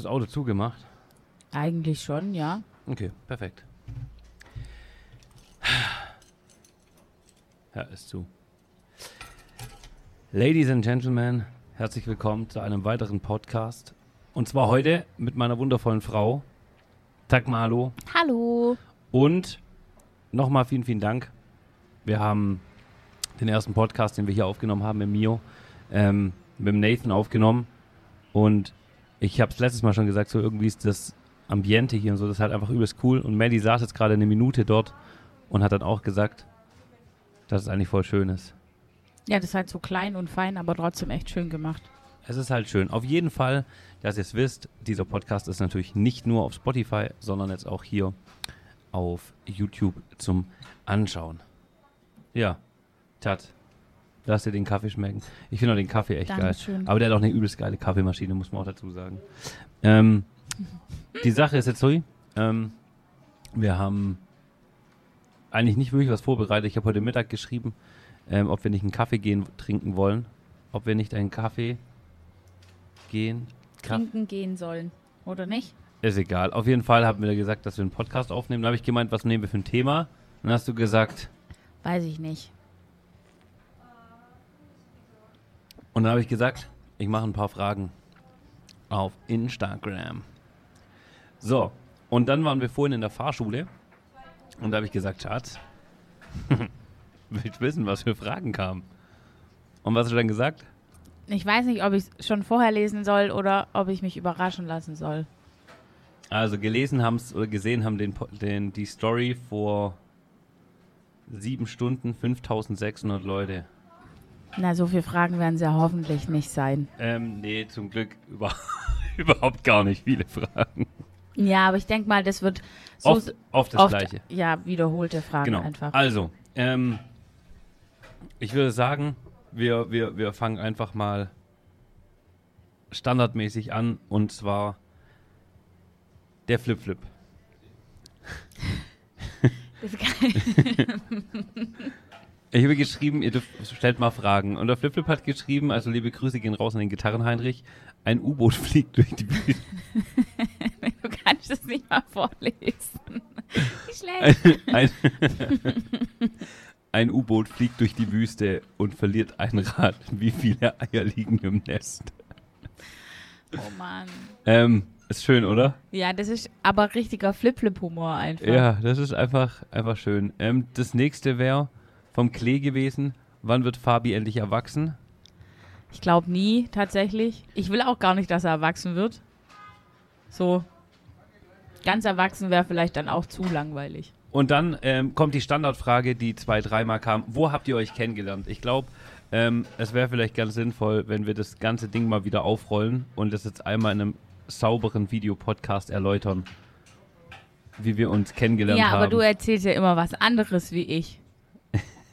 das Auto zugemacht? Eigentlich schon, ja. Okay, perfekt. Ja, ist zu. Ladies and Gentlemen, herzlich willkommen zu einem weiteren Podcast. Und zwar heute mit meiner wundervollen Frau, Takmalo. Hallo. Und nochmal vielen, vielen Dank. Wir haben den ersten Podcast, den wir hier aufgenommen haben, mit Mio, ähm, mit dem Nathan aufgenommen. Und ich habe es letztes Mal schon gesagt, so irgendwie ist das Ambiente hier und so, das ist halt einfach übelst cool. Und Maddie saß jetzt gerade eine Minute dort und hat dann auch gesagt, dass es eigentlich voll schön ist. Ja, das ist halt so klein und fein, aber trotzdem echt schön gemacht. Es ist halt schön. Auf jeden Fall, dass ihr es wisst, dieser Podcast ist natürlich nicht nur auf Spotify, sondern jetzt auch hier auf YouTube zum Anschauen. Ja, Tat. Lass dir den Kaffee schmecken. Ich finde auch den Kaffee echt Dankeschön. geil. Aber der hat auch eine übelst geile Kaffeemaschine, muss man auch dazu sagen. Ähm, die Sache ist jetzt so, ähm, wir haben eigentlich nicht wirklich was vorbereitet. Ich habe heute Mittag geschrieben, ähm, ob wir nicht einen Kaffee gehen trinken wollen. Ob wir nicht einen Kaffee gehen. Kaff- Trinken gehen sollen, oder nicht? ist egal. Auf jeden Fall haben wir gesagt, dass wir einen Podcast aufnehmen. Da habe ich gemeint, was nehmen wir für ein Thema? Dann hast du gesagt, Weiß ich nicht. Und dann habe ich gesagt, ich mache ein paar Fragen auf Instagram. So, und dann waren wir vorhin in der Fahrschule und da habe ich gesagt, Schatz, willst wissen, was für Fragen kamen? Und was hast du dann gesagt? Ich weiß nicht, ob ich es schon vorher lesen soll oder ob ich mich überraschen lassen soll. Also gelesen haben es oder gesehen haben den, den, die Story vor sieben Stunden 5600 Leute. Na, so viele Fragen werden es ja hoffentlich nicht sein. Ähm, nee, zum Glück über, überhaupt gar nicht viele Fragen. Ja, aber ich denke mal, das wird so Oft, oft das oft, Gleiche. ja, wiederholte Fragen Genau. einfach. Also, ähm, ich würde sagen, wir, wir, wir fangen einfach mal standardmäßig an und zwar der Flip-Flip. Das ist geil. Ich habe geschrieben, ihr dürft, stellt mal Fragen. Und der Flip-Flip hat geschrieben, also liebe Grüße gehen raus an den Gitarrenheinrich, ein U-Boot fliegt durch die Wüste. du kannst es nicht mal vorlesen. Wie schlecht. Ein, ein U-Boot fliegt durch die Wüste und verliert ein Rad. Wie viele Eier liegen im Nest? Oh Mann. Ähm, ist schön, oder? Ja, das ist aber richtiger Flip-Flip-Humor einfach. Ja, das ist einfach, einfach schön. Ähm, das nächste wäre vom Klee gewesen. Wann wird Fabi endlich erwachsen? Ich glaube nie, tatsächlich. Ich will auch gar nicht, dass er erwachsen wird. So. Ganz erwachsen wäre vielleicht dann auch zu langweilig. Und dann ähm, kommt die Standardfrage, die zwei, dreimal kam. Wo habt ihr euch kennengelernt? Ich glaube, ähm, es wäre vielleicht ganz sinnvoll, wenn wir das ganze Ding mal wieder aufrollen und das jetzt einmal in einem sauberen Videopodcast erläutern, wie wir uns kennengelernt ja, haben. aber du erzählst ja immer was anderes wie ich.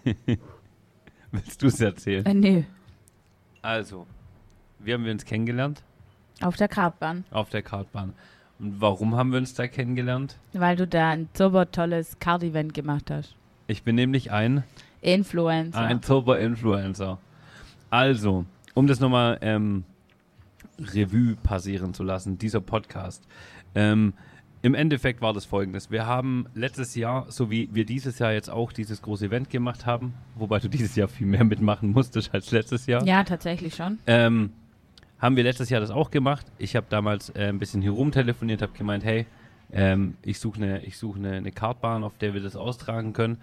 Willst du es erzählen? Äh, nö. Also, wie haben wir uns kennengelernt? Auf der Kartbahn. Auf der Kartbahn. Und warum haben wir uns da kennengelernt? Weil du da ein super tolles Kart-Event gemacht hast. Ich bin nämlich ein, Influencer. ein Turbo-Influencer. Also, um das nochmal ähm, Revue passieren zu lassen, dieser Podcast. Ähm, Im Endeffekt war das folgendes. Wir haben letztes Jahr, so wie wir dieses Jahr jetzt auch dieses große Event gemacht haben, wobei du dieses Jahr viel mehr mitmachen musstest als letztes Jahr. ja, tatsächlich schon. Ähm, haben wir letztes Jahr das auch gemacht. Ich habe damals äh, ein bisschen hier rumtelefoniert, habe gemeint, hey, ähm, ich suche eine such ne, ne Kartbahn, auf der wir das austragen können.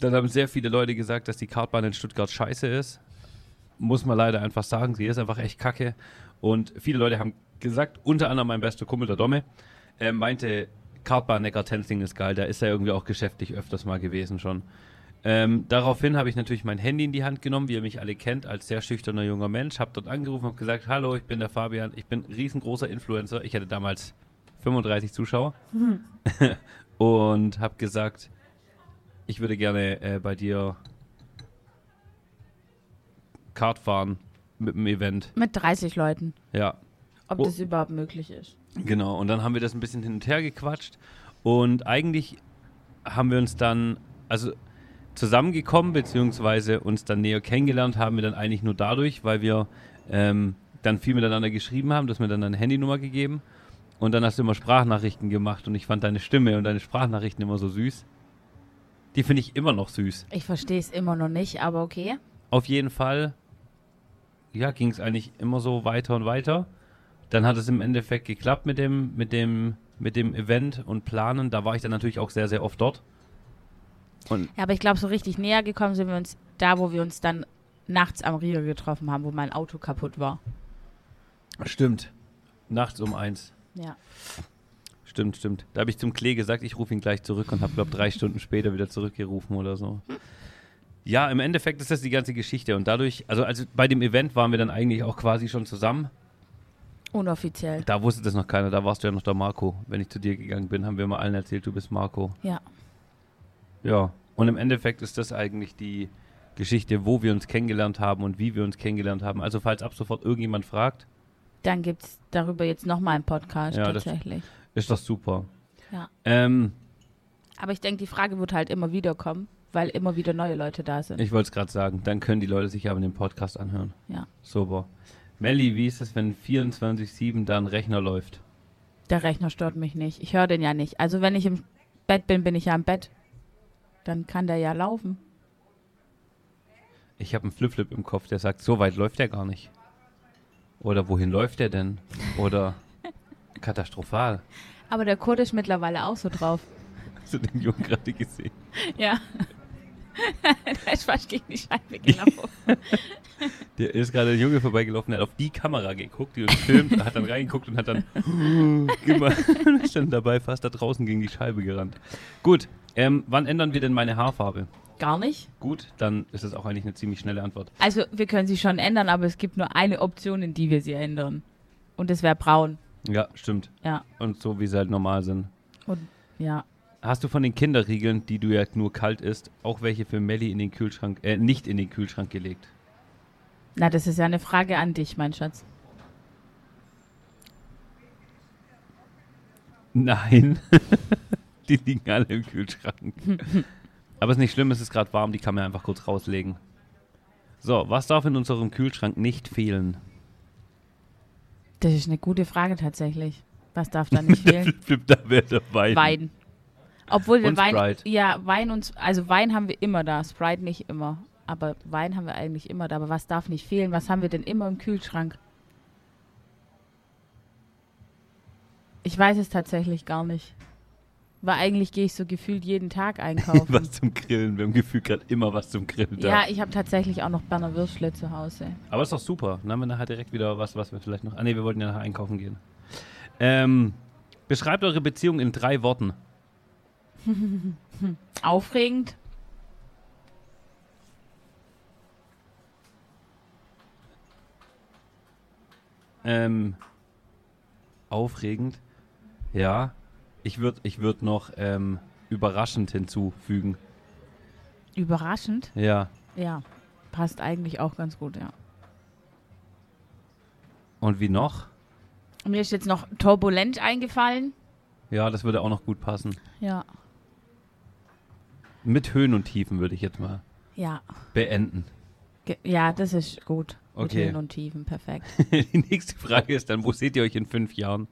Dann haben sehr viele Leute gesagt, dass die Kartbahn in Stuttgart scheiße ist. Muss man leider einfach sagen, sie ist einfach echt kacke. Und viele Leute haben gesagt, unter anderem mein bester Kumpel, der Domme, äh, meinte, Kartbahn Neckar-Tenzing ist geil. Da ist er irgendwie auch geschäftlich öfters mal gewesen schon. Ähm, daraufhin habe ich natürlich mein Handy in die Hand genommen, wie ihr mich alle kennt, als sehr schüchterner junger Mensch. Habe dort angerufen und gesagt, hallo, ich bin der Fabian, ich bin riesengroßer Influencer. Ich hatte damals 35 Zuschauer und habe gesagt, ich würde gerne äh, bei dir Kart fahren mit dem Event. Mit 30 Leuten. Ja, Ob Oh. das überhaupt möglich ist. Genau, und dann haben wir das ein bisschen hin und her gequatscht und eigentlich haben wir uns dann, also zusammengekommen, beziehungsweise uns dann näher kennengelernt haben wir dann eigentlich nur dadurch, weil wir ähm, dann viel miteinander geschrieben haben, dass mir dann eine Handynummer gegeben Und dann hast du immer Sprachnachrichten gemacht und ich fand deine Stimme und deine Sprachnachrichten immer so süß. Die finde ich immer noch süß. Ich verstehe es immer noch nicht, aber okay. Auf jeden Fall, ja, ging es eigentlich immer so weiter und weiter. Dann hat es im Endeffekt geklappt mit dem, mit dem, mit dem Event und Planen. Da war ich dann natürlich auch sehr, sehr oft dort. Und Ja, aber ich glaube, so richtig näher gekommen sind wir uns da, wo wir uns dann nachts am Rio getroffen haben, wo mein Auto kaputt war. stimmt. Nachts um eins. Ja. Stimmt, stimmt. Da habe ich zum Klee gesagt, ich rufe ihn gleich zurück und habe, glaube drei Stunden später wieder zurückgerufen oder so. Ja, im Endeffekt ist das die ganze Geschichte. Und dadurch, also, also bei dem Event waren wir dann eigentlich auch quasi schon zusammen. Unoffiziell. Da wusste das noch keiner, da warst du ja noch der Marco. Wenn ich zu dir gegangen bin, haben wir mal allen erzählt, du bist Marco. Ja. Ja. Und im Endeffekt ist das eigentlich die Geschichte, wo wir uns kennengelernt haben und wie wir uns kennengelernt haben. Also falls ab sofort irgendjemand fragt, Dann gibt es darüber jetzt nochmal einen Podcast Ja, tatsächlich. ist das super. Ja. Ähm, Aber ich denke, die Frage wird halt immer wieder kommen, weil immer wieder neue Leute da sind. ich wollte es gerade sagen, dann können die Leute sich aber den Podcast anhören. Ja. Super. Melli, wie ist es, wenn 24-7 da ein Rechner läuft? Der Rechner stört mich nicht. Ich höre den ja nicht. Also wenn ich im Bett bin, bin ich ja im Bett. Dann kann der ja laufen. Ich habe einen Flip-Flip im Kopf, der sagt, so weit läuft der gar nicht. Oder wohin läuft der denn? Oder katastrophal. Aber der Kurt ist mittlerweile auch so drauf. Hast du den Jungen gerade gesehen? Ja. der ist fast gegen die Scheibe gelaufen. Der ist gerade ein Junge vorbeigelaufen, der hat auf die Kamera geguckt, die uns filmt, hat dann reingeguckt und hat dann gemacht. ist dann dabei fast da draußen gegen die Scheibe gerannt. Gut, ähm, wann ändern wir denn meine Haarfarbe? Gar nicht. Gut, dann ist das auch eigentlich eine ziemlich schnelle Antwort. Also wir können sie schon ändern, aber es gibt nur eine Option, in die wir sie ändern. Und das wäre braun. Ja, stimmt. Ja. Und so, wie sie halt normal sind. Und ja. Hast du von den Kinderriegeln, die du ja nur kalt isst, auch welche für Melli in den Kühlschrank, äh, nicht in den Kühlschrank gelegt? Na, das ist ja eine Frage an dich, mein Schatz. Nein. die liegen alle im Kühlschrank. Aber ist nicht schlimm, es ist gerade warm, die kann man einfach kurz rauslegen. So, was darf in unserem Kühlschrank nicht fehlen? Das ist eine gute Frage tatsächlich. Was darf da nicht fehlen? Da wäre der Wein. Wein. Obwohl wir Und Wein. Sprite. Ja, Wein und also Wein haben wir immer da, Sprite nicht immer. Aber Wein haben wir eigentlich immer da. Aber was darf nicht fehlen? Was haben wir denn immer im Kühlschrank? Ich weiß es tatsächlich gar nicht. Weil eigentlich gehe ich so gefühlt jeden Tag einkaufen. Was zum Grillen. Wir haben Gefühl gerade immer was zum Grillen da. ja, ich habe tatsächlich auch noch Berner Würstle zu Hause. Aber ist doch super. Dann haben wir nachher direkt wieder was, was wir vielleicht noch. Ah, nee, wir wollten ja nachher einkaufen gehen. Ähm, beschreibt eure Beziehung in drei Worten. Aufregend. Ähm, aufregend. Ja. Ich würde ich würd noch ähm, überraschend hinzufügen. Überraschend. Ja. Ja, passt eigentlich auch ganz gut, ja. Und wie noch? Mir ist jetzt noch turbulent eingefallen. Ja, das würde auch noch gut passen. Ja. Mit Höhen und Tiefen würde ich jetzt mal Ja. beenden. Ja, das ist gut. Mit Okay. Höhen und Tiefen, perfekt. Die nächste Frage ist dann, wo seht ihr euch in fünf Jahren?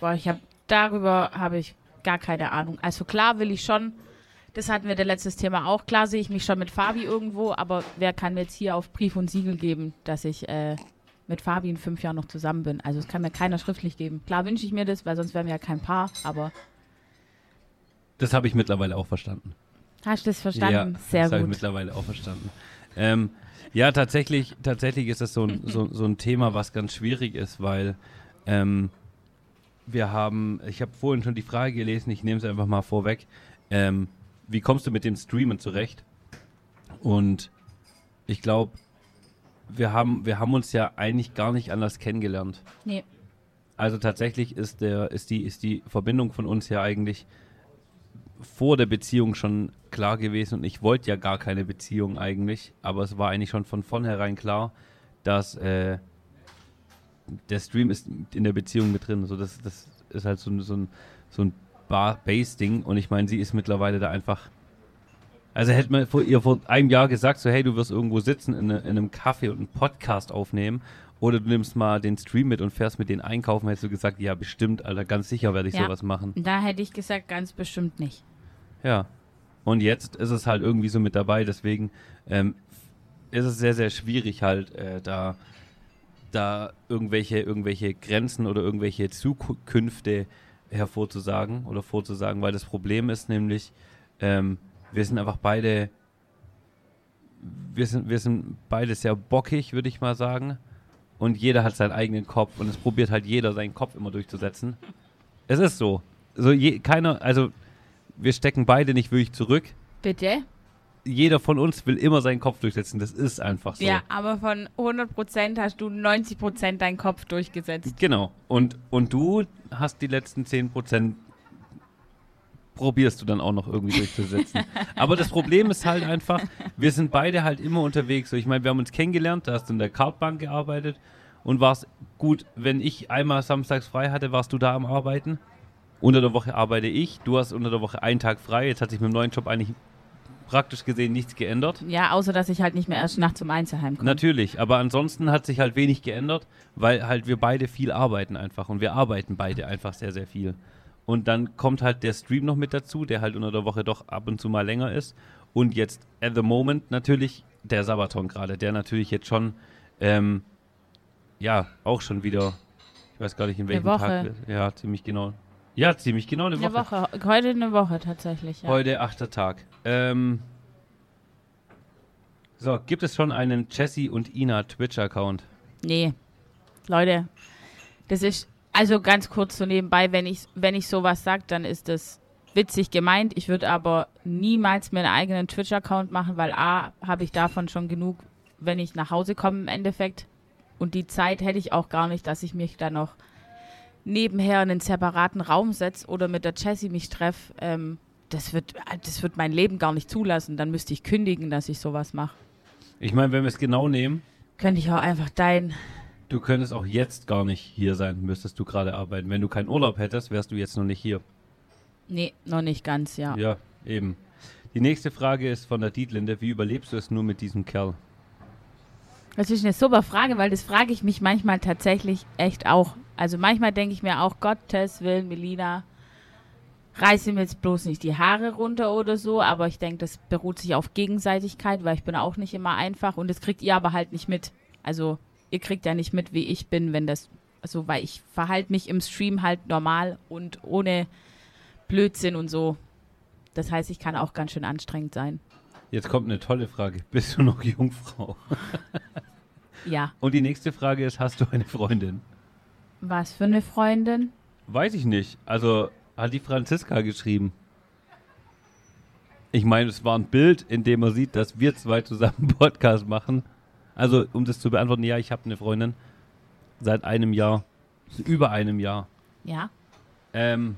Boah, ich habe darüber habe ich gar keine Ahnung. Also klar will ich schon, das hatten wir der letztes Thema auch, klar sehe ich mich schon mit Fabi irgendwo, aber wer kann mir jetzt hier auf Brief und Siegel geben, dass ich äh, mit Fabi in fünf Jahren noch zusammen bin? Also es kann mir keiner schriftlich geben. Klar wünsche ich mir das, weil sonst wären wir ja kein Paar, aber Das habe ich mittlerweile auch verstanden. hast du das verstanden? Ja, Sehr das habe ich gut. mittlerweile auch verstanden. Ähm, ja, tatsächlich, tatsächlich ist das so ein, so, so ein Thema, was ganz schwierig ist, weil ähm, wir haben, ich habe vorhin schon die Frage gelesen, ich nehme es einfach mal vorweg. Ähm, wie kommst du mit dem Streamen zurecht? Und ich glaube, wir haben, wir haben uns ja eigentlich gar nicht anders kennengelernt. Nee. Also tatsächlich ist der, ist die, ist die Verbindung von uns ja eigentlich vor der Beziehung schon klar gewesen und ich wollte ja gar keine Beziehung eigentlich, aber es war eigentlich schon von vornherein klar, dass äh, der Stream ist in der Beziehung mit drin. So das, das ist halt so, ein- so ein, so ein Base-Ding und ich meine, sie ist mittlerweile da einfach. Also hätte man vor ihr vor einem Jahr gesagt, so hey, du wirst irgendwo sitzen in, in einem Café und einen Podcast aufnehmen Oder du nimmst mal den Stream mit und fährst mit denen einkaufen, hättest du gesagt, ja, bestimmt, Alter, ganz sicher werde ich Ja. sowas machen. Da hätte ich gesagt, ganz bestimmt nicht. Ja. Und jetzt ist es halt irgendwie so mit dabei, deswegen ähm, ist es sehr, sehr schwierig halt äh, da, da irgendwelche, irgendwelche Grenzen oder irgendwelche Zukünfte hervorzusagen oder vorzusagen, weil das Problem ist nämlich, ähm, wir sind einfach beide, wir sind, wir sind beide sehr bockig, würde ich mal sagen. Und jeder hat seinen eigenen Kopf und es probiert halt jeder seinen Kopf immer durchzusetzen. Es ist so. So je, keiner, also wir stecken beide nicht wirklich zurück. Bitte? Jeder von uns will immer seinen Kopf durchsetzen. Das ist einfach so. Ja, aber von 100% hast du 90% deinen Kopf durchgesetzt. Genau. Und, und du hast die letzten 10% probierst du dann auch noch irgendwie durchzusetzen. Aber das Problem ist halt einfach, wir sind beide halt immer unterwegs. So, ich meine, wir haben uns kennengelernt, da hast du in der Kartbank gearbeitet und warst gut, wenn ich einmal samstags frei hatte, warst du da am Arbeiten. Unter der Woche arbeite ich, du hast unter der Woche einen Tag frei. Jetzt hat sich mit dem neuen Job eigentlich praktisch gesehen nichts geändert. Ja, außer dass ich halt nicht mehr erst nachts um eins daheim komme. Natürlich, aber ansonsten hat sich halt wenig geändert, weil halt wir beide viel arbeiten einfach und wir arbeiten beide einfach sehr, sehr viel. Und dann kommt halt der Stream noch mit dazu, der halt unter der Woche doch ab und zu mal länger ist. Und jetzt at the moment natürlich der Sabaton gerade, der natürlich jetzt schon, ähm, ja, auch schon wieder, ich weiß gar nicht in welchem Woche. Tag. Ja, ziemlich genau. Ja, ziemlich genau eine Eine Woche. Woche. Heute eine Woche tatsächlich, ja. Heute achter Tag. Ähm, so, gibt es schon einen Jesse und Ina Twitch-Account? Nee. Leute, das ist, also ganz kurz so nebenbei, wenn ich, wenn ich sowas sage, dann ist das witzig gemeint. Ich würde aber niemals mir einen eigenen Twitch-Account machen, weil A, habe ich davon schon genug, wenn ich nach Hause komme im Endeffekt. Und die Zeit hätte ich auch gar nicht, dass ich mich dann noch nebenher in einen separaten Raum setze oder mit der Jessie mich treffe. Ähm, das wird, das wird mein Leben gar nicht zulassen. Dann müsste ich kündigen, dass ich sowas mache. Ich meine, wenn wir es genau nehmen, Könnte ich auch einfach dein du könntest auch jetzt gar nicht hier sein, müsstest du gerade arbeiten. Wenn du keinen Urlaub hättest, wärst du jetzt noch nicht hier. Nee, noch nicht ganz, ja. Ja, eben. Die nächste Frage ist von der Dietlinde. Wie überlebst du es nur mit diesem Kerl? Das ist eine super Frage, weil das frage ich mich manchmal tatsächlich echt auch. Also manchmal denke ich mir auch, Gottes Willen, Melina, reiße mir jetzt bloß nicht die Haare runter oder so, aber ich denke, das beruht sich auf Gegenseitigkeit, weil ich bin auch nicht immer einfach und das kriegt ihr aber halt nicht mit. Also ihr kriegt ja nicht mit, wie ich bin, wenn das, also weil ich verhalte mich im Stream halt normal und ohne Blödsinn und so. Das heißt, ich kann auch ganz schön anstrengend sein. Jetzt kommt eine tolle Frage. Bist du noch Jungfrau? Ja. Und die nächste Frage ist, hast du eine Freundin? Was für eine Freundin? Weiß ich nicht. Also hat die Franziska geschrieben. Ich meine, es war ein Bild, in dem man sieht, dass wir zwei zusammen einen Podcast machen. Also, um das zu beantworten, ja, ich habe eine Freundin. Seit einem Jahr. Über einem Jahr. Ja. Ähm,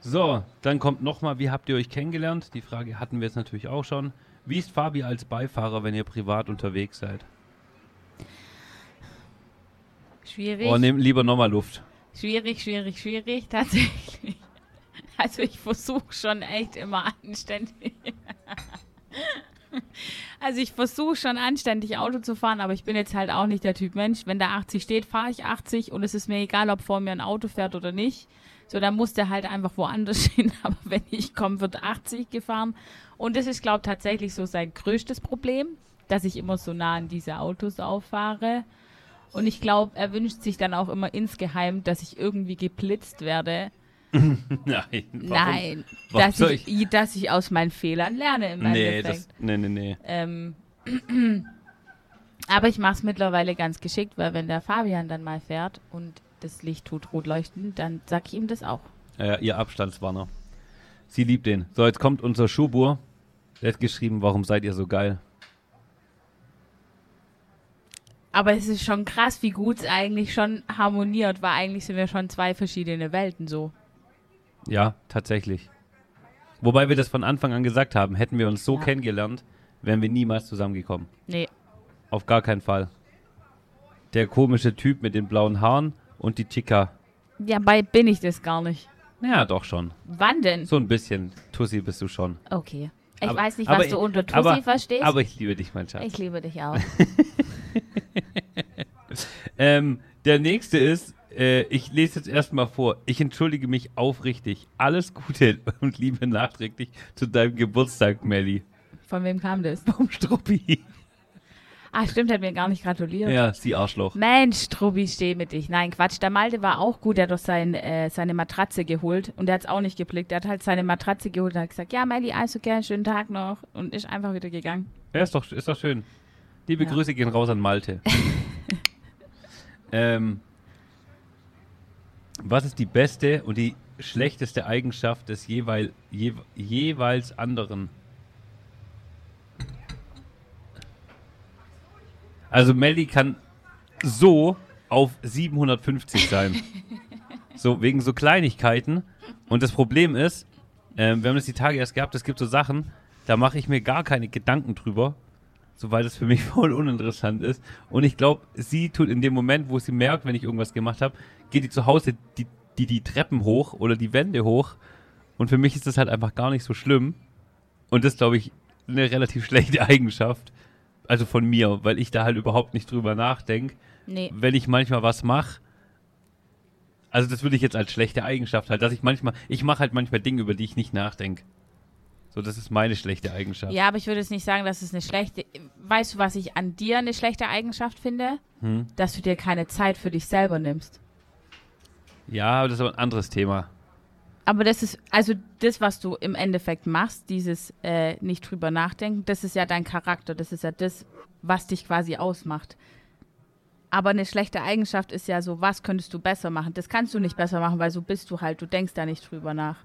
so, dann kommt nochmal, wie habt ihr euch kennengelernt? Die Frage hatten wir jetzt natürlich auch schon. Wie ist Fabi als Beifahrer, wenn ihr privat unterwegs seid? Schwierig. Oh, nehmt lieber nochmal Luft. Schwierig, schwierig, schwierig, tatsächlich. Also ich versuche schon echt immer anständig. Also ich versuche schon anständig Auto zu fahren, aber ich bin jetzt halt auch nicht der Typ Mensch. Wenn da 80 steht, fahre ich 80 und es ist mir egal, ob vor mir ein Auto fährt oder nicht. So, dann muss der halt einfach woanders hin. Aber wenn ich komme, wird 80 gefahren. Und das ist, glaube ich, tatsächlich so sein größtes Problem, dass ich immer so nah an diese Autos auffahre. Und ich glaube, er wünscht sich dann auch immer insgeheim, dass ich irgendwie geblitzt werde. Nein. Nein, dass soll ich, dass ich aus meinen Fehlern lerne im Nee, das, nee, nee, nee. Ähm, aber ich mache es mittlerweile ganz geschickt, weil wenn der Fabian dann mal fährt und das Licht tut rot leuchten, dann sag ich ihm das auch. Äh, ihr Abstandswarner. Sie liebt den. So, jetzt kommt unser Schubur. Der hat geschrieben, warum seid ihr so geil? Aber es ist schon krass, wie gut es eigentlich schon harmoniert, weil eigentlich sind wir schon zwei verschiedene Welten so. Ja, tatsächlich. Wobei wir das von Anfang an gesagt haben, hätten wir uns so Ja. kennengelernt, wären wir niemals zusammengekommen. Nee, Auf gar keinen Fall. Der komische Typ mit den blauen Haaren und die Chica. ja, bei bin ich das gar nicht. Ja, doch schon. Wann denn? So ein bisschen. Tussi bist du schon. Okay. Ich Aber- weiß nicht, was du unter Tussi aber- verstehst. Aber ich liebe dich, mein Schatz. ich liebe dich auch. Ähm, der nächste ist, äh, ich lese jetzt erstmal vor. Ich entschuldige mich aufrichtig. Alles Gute und Liebe nachträglich zu deinem Geburtstag, Melli. Von wem kam das? Vom Struppi. Ah, stimmt, hat mir gar nicht gratuliert. Ja, sie Arschloch. Mensch, Struppi, steh mit dich. Nein, Quatsch. Der Malte war auch gut. Der hat doch sein, äh, seine Matratze geholt und der hat es auch nicht geblickt. Der hat halt seine Matratze geholt und hat gesagt, ja, Melli, also gern, schönen Tag noch und ist einfach wieder gegangen. Ja, ist doch, ist doch schön. Liebe Ja. Grüße gehen raus an Malte. ähm, was ist die beste und die schlechteste Eigenschaft des jeweil, je, jeweils anderen? Also Melly kann so auf 750 sein. so, wegen so Kleinigkeiten. Und das Problem ist, ähm, wir haben das die Tage erst gehabt, es gibt so Sachen, da mache ich mir gar keine Gedanken drüber, so weil das für mich voll uninteressant ist. Und ich glaube, sie tut in dem Moment, wo sie merkt, wenn ich irgendwas gemacht habe, geht die zu Hause die, die, die Treppen hoch oder die Wände hoch. Und für mich ist das halt einfach gar nicht so schlimm. Und das, glaube ich, eine relativ schlechte Eigenschaft. Also von mir, weil ich da halt überhaupt nicht drüber nachdenke. Nee. Wenn ich manchmal was mache, also das würde ich jetzt als schlechte Eigenschaft halt, dass ich manchmal, ich mache halt manchmal Dinge, über die ich nicht nachdenke. So, das ist meine schlechte Eigenschaft. Ja, aber ich würde jetzt nicht sagen, dass es eine schlechte. Weißt du, was ich an dir eine schlechte Eigenschaft finde? Hm? Dass du dir keine Zeit für dich selber nimmst. Ja, aber das ist aber ein anderes Thema. Aber das ist, also das, was du im Endeffekt machst, dieses äh, nicht drüber nachdenken, das ist ja dein Charakter, das ist ja das, was dich quasi ausmacht. Aber eine schlechte Eigenschaft ist ja so, was könntest du besser machen? Das kannst du nicht besser machen, weil so bist du halt, du denkst da nicht drüber nach.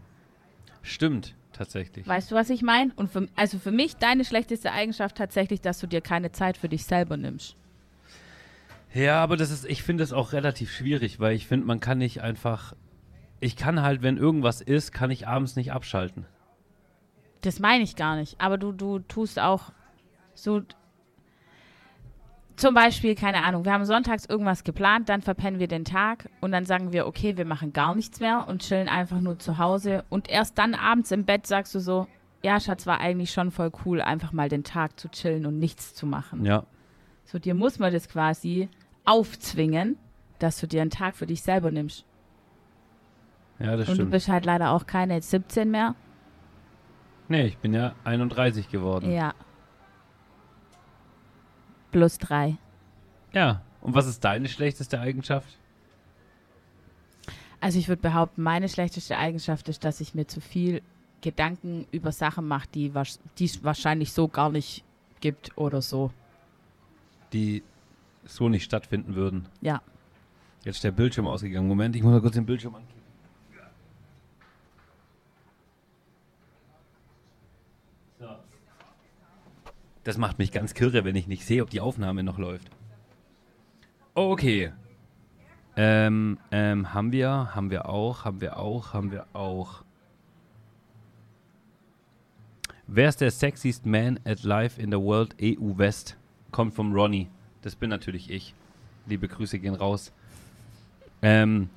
Stimmt, tatsächlich. Weißt du, was ich meine? Und für, also für mich deine schlechteste Eigenschaft tatsächlich, dass du dir keine Zeit für dich selber nimmst. Ja, aber das ist, ich finde es auch relativ schwierig, weil ich finde, man kann nicht einfach, ich kann halt, wenn irgendwas ist, kann ich abends nicht abschalten. Das meine ich gar nicht. Aber du, du tust auch so. Zum Beispiel, keine Ahnung, wir haben sonntags irgendwas geplant, dann verpennen wir den Tag und dann sagen wir, okay, wir machen gar nichts mehr und chillen einfach nur zu Hause. Und erst dann abends im Bett sagst du so, ja, Schatz, war eigentlich schon voll cool, einfach mal den Tag zu chillen und nichts zu machen. Ja. So, dir muss man das quasi aufzwingen, dass du dir einen Tag für dich selber nimmst. Ja, das und du stimmt. bist halt leider auch keine 17 mehr. Nee, ich bin ja 31 geworden. Ja. Plus drei. Ja. Und was ist deine schlechteste Eigenschaft? Also ich würde behaupten, meine schlechteste Eigenschaft ist, dass ich mir zu viel Gedanken über Sachen mache, die es wahrscheinlich so gar nicht gibt oder so. Die so nicht stattfinden würden. Ja. Jetzt ist der Bildschirm ausgegangen. Moment, ich muss mal kurz den Bildschirm anklicken. So. Das macht mich ganz kirre, wenn ich nicht sehe, ob die Aufnahme noch läuft. Okay. Ähm, ähm, haben wir, haben wir auch, haben wir auch, haben wir auch. Wer ist der sexiest man at life in the world EU West? Kommt vom Ronny. Das bin natürlich ich. Liebe Grüße gehen raus. Ähm,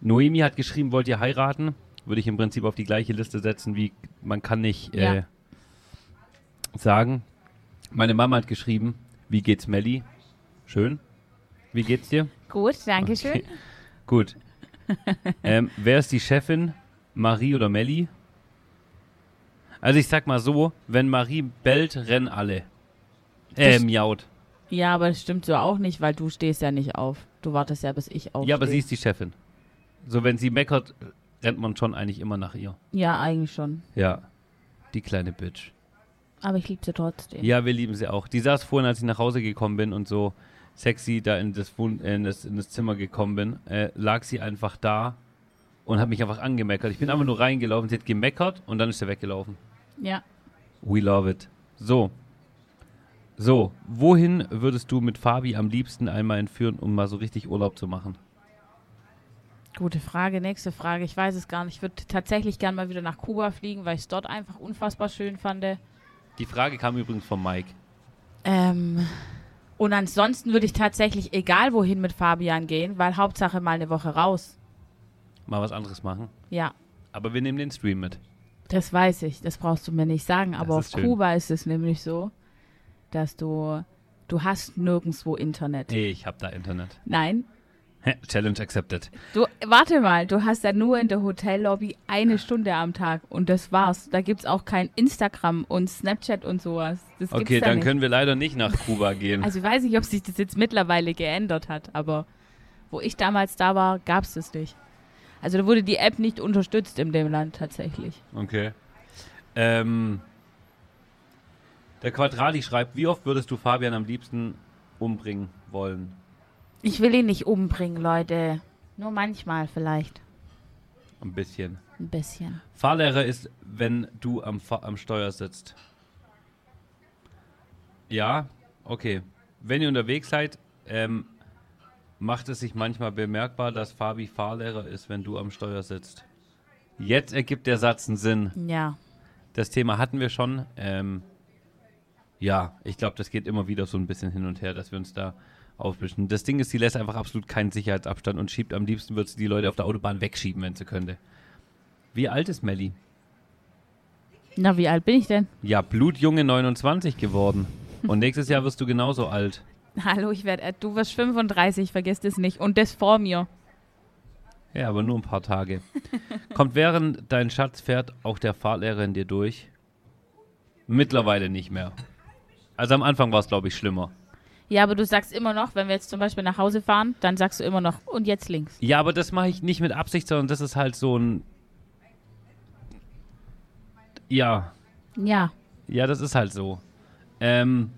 Noemi hat geschrieben, wollt ihr heiraten? Würde ich im Prinzip auf die gleiche Liste setzen, wie man kann nicht äh, Ja. sagen. Meine Mama hat geschrieben, wie geht's Melli? Schön. Wie geht's dir? Gut, danke schön. Okay. Gut. ähm, wer ist die Chefin? Marie oder Melli? Also ich sag mal so, wenn Marie bellt, rennen alle. Äh, Das- miaut. Ja, aber das stimmt so auch nicht, weil du stehst ja nicht auf. Du wartest ja, bis ich aufstehe. Ja, aber sie ist die Chefin. So, wenn sie meckert, rennt man schon eigentlich immer nach ihr. Ja, eigentlich schon. Ja. Die kleine Bitch. Aber ich liebe sie trotzdem. Ja, wir lieben sie auch. Die saß vorhin, als ich nach Hause gekommen bin und so sexy da in das, Wohn in das, in das Zimmer gekommen bin, äh, lag sie einfach da und hat mich einfach angemeckert. Ich bin einfach nur reingelaufen, sie hat gemeckert und dann ist sie weggelaufen. Ja. We love it. So. So, wohin würdest du mit Fabi am liebsten einmal entführen, um mal so richtig Urlaub zu machen? Gute Frage. Nächste Frage. Ich weiß es gar nicht. Ich würde tatsächlich gern mal wieder nach Kuba fliegen, weil ich es dort einfach unfassbar schön fand. Die Frage kam übrigens von Mike. Ähm, und ansonsten würde ich tatsächlich egal wohin mit Fabian gehen, weil Hauptsache mal eine Woche raus. Mal was anderes machen. Ja, Aber wir nehmen den Stream mit. das weiß ich. Das brauchst du mir nicht sagen. Aber auf schön. Kuba ist es nämlich so, dass du Du hast nirgendwo Internet. Nee, ich habe da Internet. Nein. Challenge accepted. Du, warte mal, du hast ja nur in der Hotellobby eine Stunde am Tag und das war's. Da gibt's auch kein Instagram und Snapchat und sowas. Das Okay, da dann nicht. können wir leider nicht nach Kuba gehen. Also ich weiß nicht, ob sich das jetzt mittlerweile geändert hat, aber wo ich damals da war, gab's das nicht. Also da wurde die App nicht unterstützt in dem Land tatsächlich. Okay. Ähm, der Quadrati schreibt, wie oft würdest du Fabian am liebsten umbringen wollen? Ich will ihn nicht umbringen, Leute. Nur manchmal vielleicht. Ein bisschen. Ein bisschen. Fahrlehrer ist, wenn du am, Fa am Steuer sitzt. Ja, okay. Wenn ihr unterwegs seid, ähm, macht es sich manchmal bemerkbar, dass Fabi Fahrlehrer ist, wenn du am Steuer sitzt. Jetzt ergibt der Satz einen Sinn. Ja. Das Thema hatten wir schon. Ähm, ja, ich glaube, das geht immer wieder so ein bisschen hin und her, dass wir uns da aufmischen. Das Ding ist, sie lässt einfach absolut keinen Sicherheitsabstand und schiebt am liebsten, würde sie die Leute auf der Autobahn wegschieben, wenn sie könnte. Wie alt ist Melli? Na, wie alt bin ich denn? Ja, blutjunge 29 geworden. Und nächstes Jahr wirst du genauso alt. Hallo, ich werde, du wirst 35, vergiss das nicht. Und das vor mir. Ja, aber nur ein paar Tage. Kommt während dein Schatz fährt auch der Fahrlehrer in dir durch? Mittlerweile nicht mehr. Also am Anfang war es, glaube ich, schlimmer. Ja, aber du sagst immer noch, wenn wir jetzt zum Beispiel nach Hause fahren, dann sagst du immer noch, und jetzt links. Ja, aber das mache ich nicht mit Absicht, sondern das ist halt so ein. Ja, Ja. ja, das ist halt so. Ähm.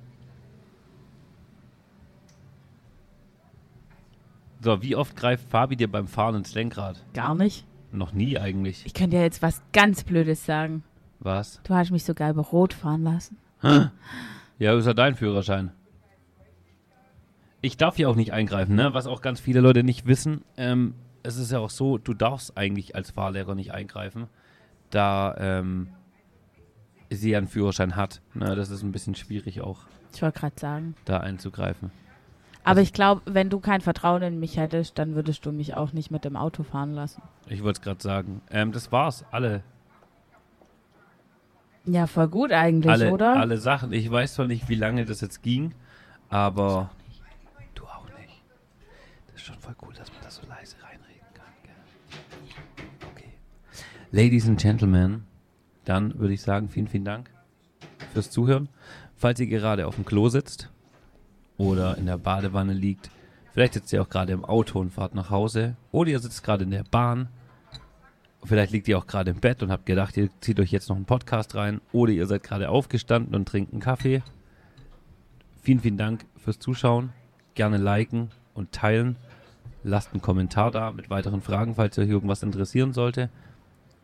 So, wie oft greift Fabi dir beim Fahren ins Lenkrad? Gar nicht. Noch nie eigentlich. Ich könnte dir jetzt was ganz Blödes sagen. Was? Du hast mich sogar über Rot fahren lassen. Ja, ist ja dein Führerschein. Ich darf hier auch nicht eingreifen, ne? Was auch ganz viele Leute nicht wissen. Ähm, es ist ja auch so, du darfst eigentlich als Fahrlehrer nicht eingreifen, da ähm, sie ja einen Führerschein hat. Ne? Das ist ein bisschen schwierig auch, Ich wollte gerade sagen. da einzugreifen. Aber ich glaube, wenn du kein Vertrauen in mich hättest, dann würdest du mich auch nicht mit dem Auto fahren lassen. Ich wollte es gerade sagen. Ähm, das war's. Alle, Ja, voll gut eigentlich, alle, oder? alle Sachen. Ich weiß zwar nicht, wie lange das jetzt ging, aber du auch nicht. Das ist schon voll cool, dass man das so leise reinreden kann. Gell? Okay. Ladies and Gentlemen, dann würde ich sagen, vielen, vielen Dank fürs Zuhören. Falls ihr gerade auf dem Klo sitzt oder in der Badewanne liegt, vielleicht sitzt ihr auch gerade im Auto und fahrt nach Hause oder ihr sitzt gerade in der Bahn Vielleicht liegt ihr auch gerade im Bett und habt gedacht, ihr zieht euch jetzt noch einen Podcast rein. Oder ihr seid gerade aufgestanden und trinkt einen Kaffee. Vielen, vielen Dank fürs Zuschauen. Gerne liken und teilen. Lasst einen Kommentar da mit weiteren Fragen, falls euch irgendwas interessieren sollte.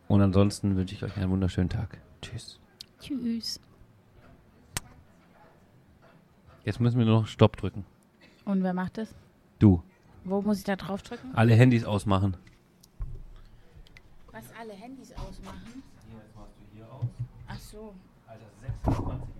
Und ansonsten wünsche ich euch einen wunderschönen Tag. Tschüss. Tschüss. Jetzt müssen wir nur noch Stopp drücken. Und wer macht das? Du. Wo muss ich da drauf drücken? Alle Handys ausmachen. Was alle Handys ausmachen? Hier, jetzt machst du hier aus. Ach so. Alter, 26